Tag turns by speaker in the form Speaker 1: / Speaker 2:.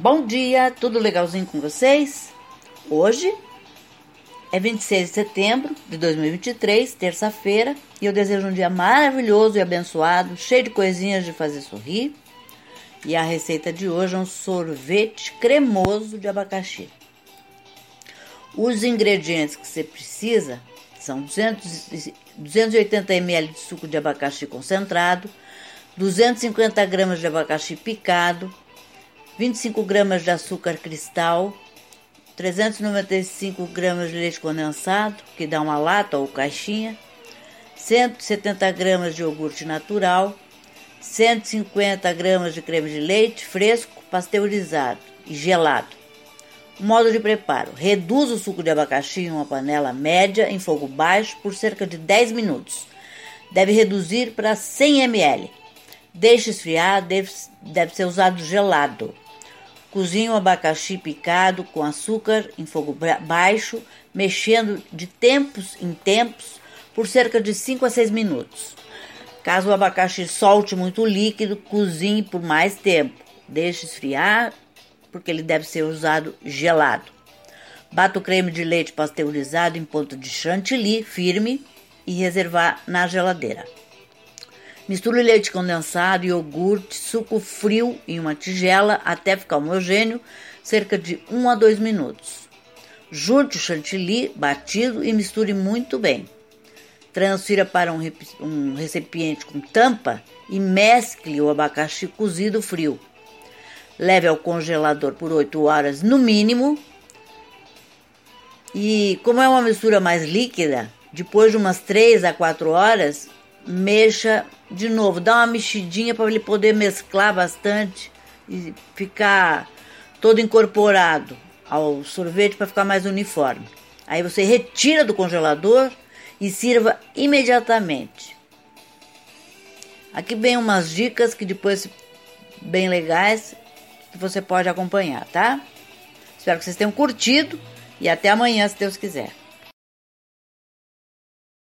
Speaker 1: Bom dia, tudo legalzinho com vocês? Hoje é 26 de setembro de 2023, terça-feira, e eu desejo um dia maravilhoso e abençoado, cheio de coisinhas de fazer sorrir. E a receita de hoje é um sorvete cremoso de abacaxi. Os ingredientes que você precisa são 200, 280 ml de suco de abacaxi concentrado, 250 gramas de abacaxi picado, 25 gramas de açúcar cristal, 395 gramas de leite condensado, que dá uma lata ou caixinha, 170 gramas de iogurte natural, 150 gramas de creme de leite fresco, pasteurizado e gelado. Modo de preparo: reduz o suco de abacaxi em uma panela média em fogo baixo por cerca de 10 minutos. Deve reduzir para 100 ml. Deixe esfriar, deve, deve ser usado gelado. Cozinhe o abacaxi picado com açúcar em fogo baixo, mexendo de tempos em tempos por cerca de 5 a 6 minutos. Caso o abacaxi solte muito líquido, cozinhe por mais tempo. Deixe esfriar, porque ele deve ser usado gelado. Bata o creme de leite pasteurizado em ponto de chantilly firme e reservar na geladeira. Misture leite condensado, iogurte, suco frio em uma tigela até ficar homogêneo, cerca de 1 a 2 minutos. Junte o chantilly batido e misture muito bem. Transfira para um, um recipiente com tampa e mescle o abacaxi cozido frio. Leve ao congelador por 8 horas no mínimo. E como é uma mistura mais líquida, depois de umas 3 a 4 horas, mexa de novo, dá uma mexidinha para ele poder mesclar bastante e ficar todo incorporado ao sorvete para ficar mais uniforme. Aí você retira do congelador e sirva imediatamente. Aqui vem umas dicas que depois bem legais que você pode acompanhar, tá? Espero que vocês tenham curtido e até amanhã, se Deus quiser.